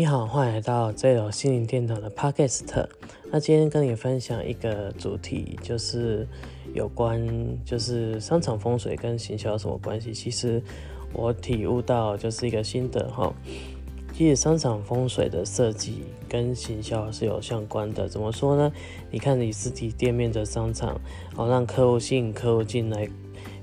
你好，欢迎来到 Zero 心灵殿堂的 Podcast。那今天跟你分享一个主题，就是有关就是商场风水跟行销有什么关系？其实我体悟到就是一个心得哈。其实商场风水的设计跟行销是有相关的。怎么说呢？你看你实体店面的商场，哦，让客户吸引客户进来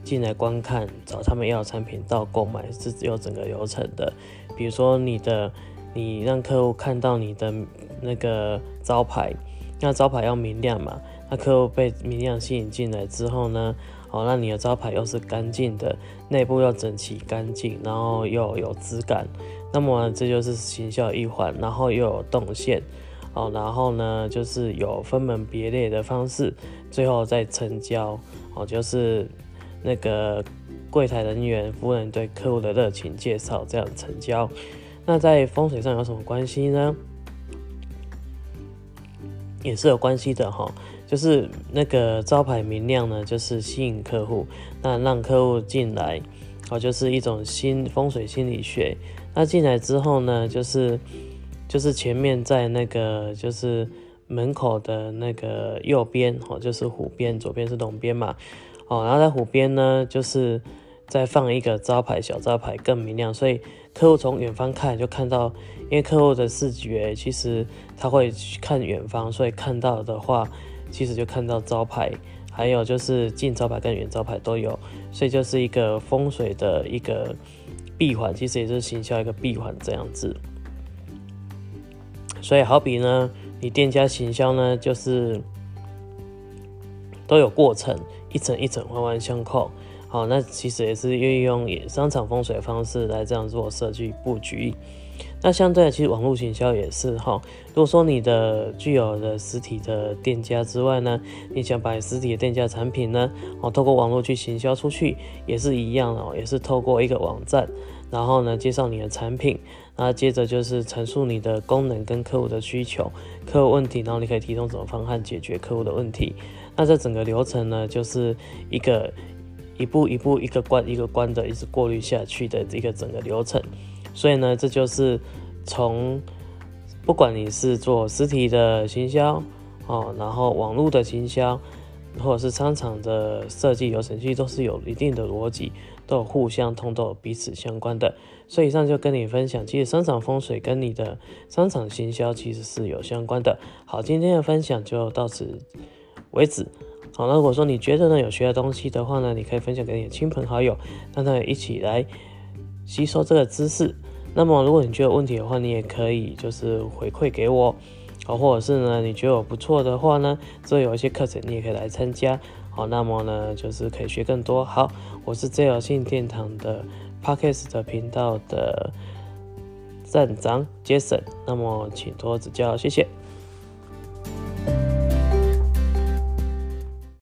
进来观看，找他们要产品到购买是有整个流程的。比如说你的。你让客户看到你的那个招牌，那招牌要明亮嘛？那客户被明亮吸引进来之后呢？哦，那你的招牌又是干净的，内部要整齐干净，然后又有质感，那么这就是行销一环，然后又有动线，哦，然后呢就是有分门别类的方式，最后再成交，哦，就是那个柜台人员服务人对客户的热情介绍，这样成交。那在风水上有什么关系呢？也是有关系的哈，就是那个招牌明亮呢，就是吸引客户，那让客户进来，哦，就是一种新风水心理学。那进来之后呢，就是就是前面在那个就是门口的那个右边，哦，就是虎边，左边是龙边嘛，哦，然后在虎边呢，就是。再放一个招牌，小招牌更明亮，所以客户从远方看就看到，因为客户的视觉其实他会看远方，所以看到的话，其实就看到招牌，还有就是近招牌跟远招牌都有，所以就是一个风水的一个闭环，其实也是行销一个闭环这样子。所以好比呢，你店家行销呢，就是都有过程，一层一层环环相扣。哦，那其实也是运用商场风水的方式来这样做设计布局。那相对的，其实网络行销也是哈。如果说你的具有的实体的店家之外呢，你想把实体的店家产品呢，哦，透过网络去行销出去，也是一样哦，也是透过一个网站，然后呢，介绍你的产品，那接着就是陈述你的功能跟客户的需求、客户问题，然后你可以提供什么方案解决客户的问题。那这整个流程呢，就是一个。一步一步、一个关一个关的，一直过滤下去的一个整个流程。所以呢，这就是从不管你是做实体的行销哦，然后网络的行销，或者是商场的设计流程，其实都是有一定的逻辑，都有互相通，都彼此相关的。所以以上就跟你分享，其实商场风水跟你的商场行销其实是有相关的。好，今天的分享就到此为止。好，那如果说你觉得呢有学的东西的话呢，你可以分享给你的亲朋好友，让他们一起来吸收这个知识。那么如果你觉得有问题的话，你也可以就是回馈给我，好，或者是呢你觉得我不错的话呢，这有一些课程你也可以来参加。好，那么呢就是可以学更多。好，我是 J 信殿堂的 Podcast 的频道的站长 Jason，那么请多指教，谢谢。